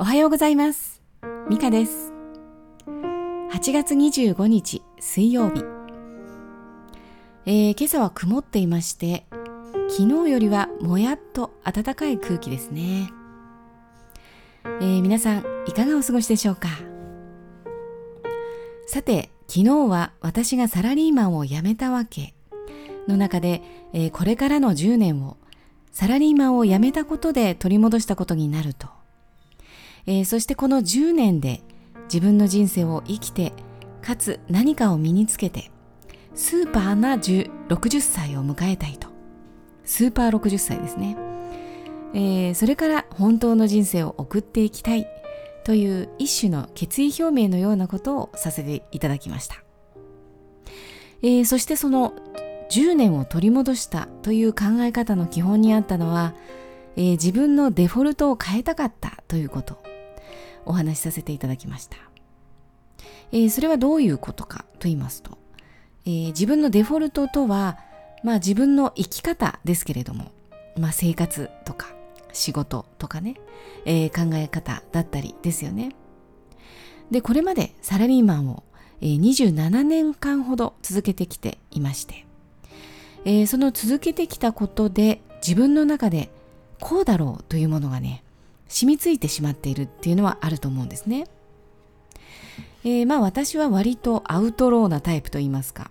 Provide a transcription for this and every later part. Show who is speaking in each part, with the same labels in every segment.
Speaker 1: おはようございます。ミカです。8月25日水曜日、えー、今朝は曇っていまして昨日よりはもやっと暖かい空気ですね、えー、皆さんいかがお過ごしでしょうか？さて昨日は私がサラリーマンを辞めたわけの中で、えー、これからの10年をサラリーマンを辞めたことで取り戻したことになると、えー、そしてこの10年で自分の人生を生きてかつ何かを身につけてスーパーな60歳を迎えたいと。スーパー60歳ですね、えー、それから本当の人生を送っていきたいという一種の決意表明のようなことをさせていただきました、えー、そしてその10年を取り戻したという考え方の基本にあったのは、えー、自分のデフォルトを変えたかったということ。お話しさせていただきました、えー、それはどういうことかと言いますと、えー、自分のデフォルトとは、まあ、自分の生き方ですけれども、まあ、生活とか仕事とかね、え考え方だったりですよね。でこれまでサラリーマンをえ27年間ほど続けてきていましてえー、その続けてきたことで自分の中でこうだろうというものがね染みついてしまっているっていうのはあると思うんですね。えー、まあ私は割とアウトローなタイプと言いますか、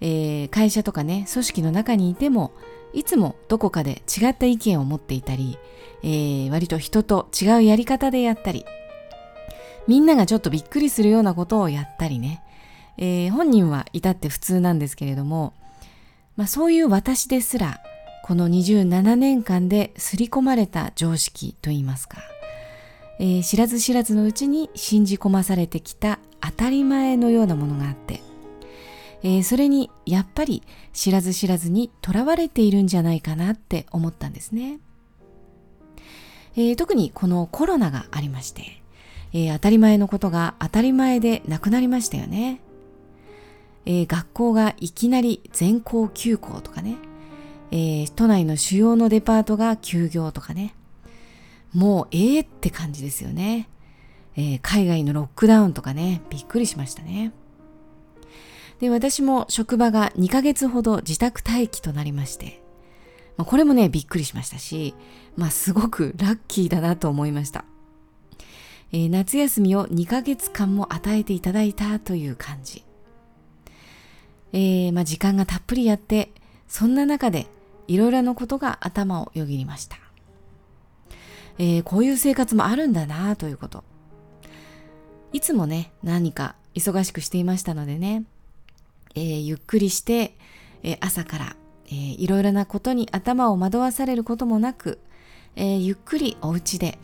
Speaker 1: えー、会社とかね組織の中にいてもいつもどこかで違った意見を持っていたり、えー、割と人と違うやり方でやったりみんながちょっとびっくりするようなことをやったりね、えー、本人は至って普通なんですけれどもまあ、そういう私ですらこの27年間で刷り込まれた常識といいますか、えー、知らず知らずのうちに信じ込まされてきた当たり前のようなものがあって、えー、それにやっぱり知らず知らずにとらわれているんじゃないかなって思ったんですね、えー、特にこのコロナがありまして、え当たり前のことが当たり前でなくなりましたよね。えー、学校がいきなり全校休校とかね、えー、都内の主要のデパートが休業とかね、もうええって感じですよね、えー、海外のロックダウンとかね、びっくりしましたね。で、私も職場が2ヶ月ほど自宅待機となりまして、まあ、これもね、びっくりしましたし、まあすごくラッキーだなと思いました。えー、夏休みを2ヶ月間も与えていただいたという感じ。えー、まあ、時間がたっぷりやってそんな中でいろいろなことが頭をよぎりました、えー、こういう生活もあるんだなということ。いつもね何か忙しくしていましたのでね、えー、ゆっくりして、え朝から、えいろいろなことに頭を惑わされることもなく、えーゆっくりお家で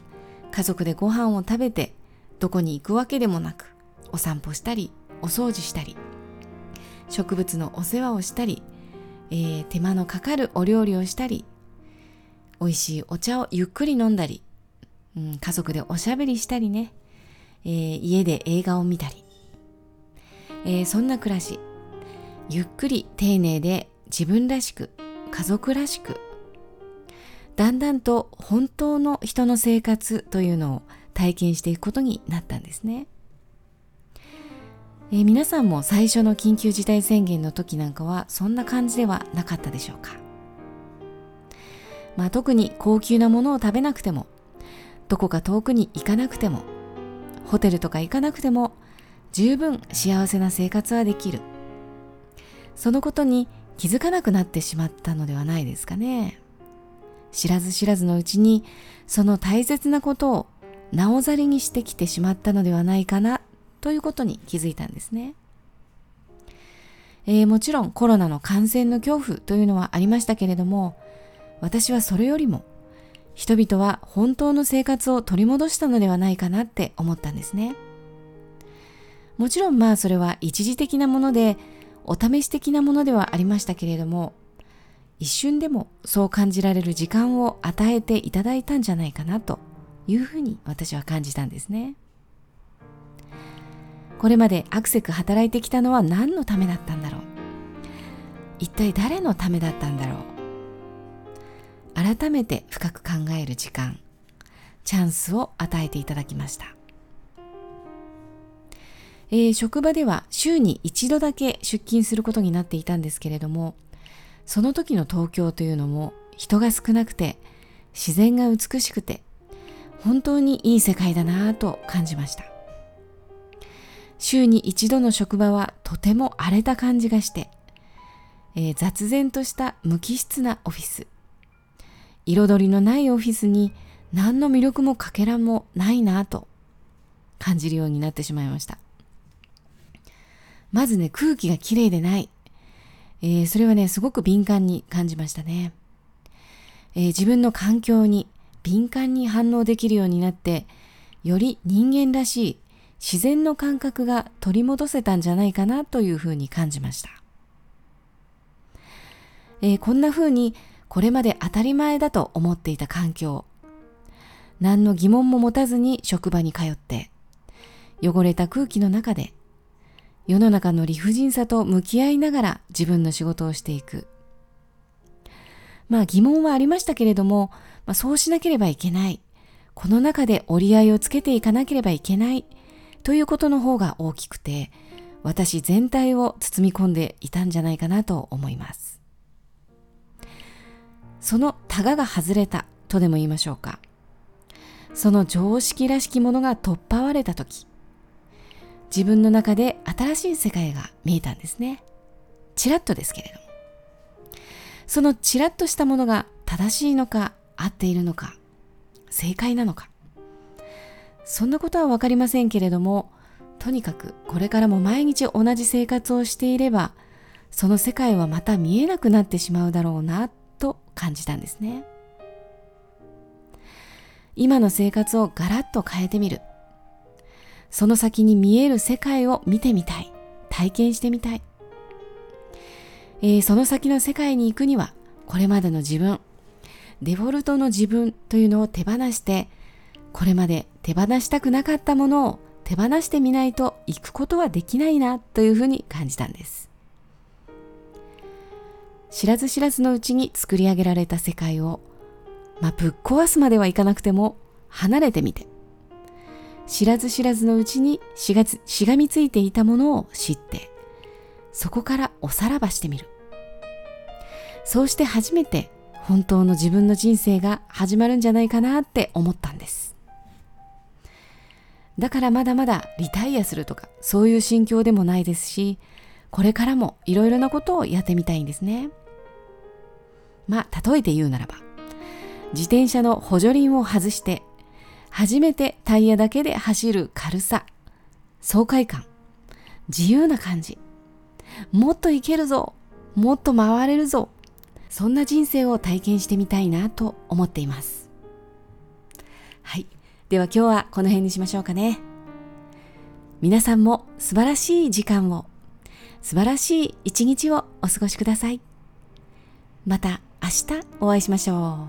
Speaker 1: 家族でご飯を食べてどこに行くわけでもなくお散歩したりお掃除したり植物のお世話をしたり、えー、手間のかかるお料理をしたり美味しいお茶をゆっくり飲んだり、うん、家族でおしゃべりしたりね、えー、家で映画を見たり、えー、そんな暮らし。ゆっくり丁寧で自分らしく家族らしく。だんだんと本当の人の生活というのを体験していくことになったんですね。えー、皆さんも最初の緊急事態宣言の時なんかはそんな感じではなかったでしょうか？まあ、特に高級なものを食べなくてもどこか遠くに行かなくてもホテルとか行かなくても十分幸せな生活はできるそのことに気づかなくなってしまったのではないですかね知らず知らずのうちにその大切なことをなおざりにしてきてしまったのではないかなということに気づいたんですね。えー、もちろんコロナの感染の恐怖というのはありましたけれども私はそれよりも人々は本当の生活を取り戻したのではないかなって思ったんですね。もちろんまあそれは一時的なものでお試し的なものではありましたけれども一瞬でもそう感じられる時間を与えていただいたんじゃないかなというふうに私は感じたんですね。これまでアクセク働いてきたのは何のためだったんだろう？一体誰のためだったんだろう？改めて深く考える時間チャンスを与えていただきました。えー、職場では週に一度だけ出勤することになっていたんですけれども、その時の東京というのも人が少なくて自然が美しくて本当にいい世界だなぁと感じました。週に一度の職場はとても荒れた感じがして、えー、雑然とした無機質なオフィス。彩りのないオフィスに何の魅力もかけらもないなぁと感じるようになってしまいました。まずね、空気がきれいでない。えー、それはね、すごく敏感に感じましたね。えー、自分の環境に敏感に反応できるようになって、より人間らしい自然の感覚が取り戻せたんじゃないかなというふうに感じました。えー、こんなふうにこれまで当たり前だと思っていた環境、何の疑問も持たずに職場に通って、汚れた空気の中で世の中の理不尽さと向き合いながら自分の仕事をしていく。まあ疑問はありましたけれども、まあ、そうしなければいけない。この中で折り合いをつけていかなければいけないということの方が大きくて、私全体を包み込んでいたんじゃないかなと思います。そのタガが外れたとでも言いましょうか。その常識らしきものが取っ払われたとき、自分の中で新しい世界が見えたんですね。ちらっとですけれども。そのちらっとしたものが正しいのか合っているのか正解なのかそんなことはわかりませんけれどもとにかくこれからも毎日同じ生活をしていればその世界はまた見えなくなってしまうだろうなと感じたんですね今の生活をガラッと変えてみるその先に見える世界を見てみたい。体験してみたい。えー、その先の世界に行くには、これまでの自分、デフォルトの自分というのを手放して、これまで手放したくなかったものを手放してみないと行くことはできないなというふうに感じたんです。知らず知らずのうちに作り上げられた世界を、まあ、ぶっ壊すまではいかなくても離れてみて、知らず知らずのうちにしがしがみついていたものを知って、そこからおさらばしてみる。そうして初めて本当の自分の人生が始まるんじゃないかなって思ったんです。だからまだまだリタイアするとかそういう心境でもないですし、これからもいろいろなことをやってみたいんですね。まあ、例えて言うならば、自転車の補助輪を外して初めてタイヤだけで走る軽さ、爽快感、自由な感じ。もっといけるぞもっと回れるぞそんな人生を体験してみたいなと思っています。はい。では今日はこの辺にしましょうかね。皆さんも素晴らしい時間を、素晴らしい一日をお過ごしください。また明日お会いしましょ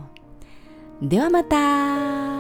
Speaker 1: う。ではまた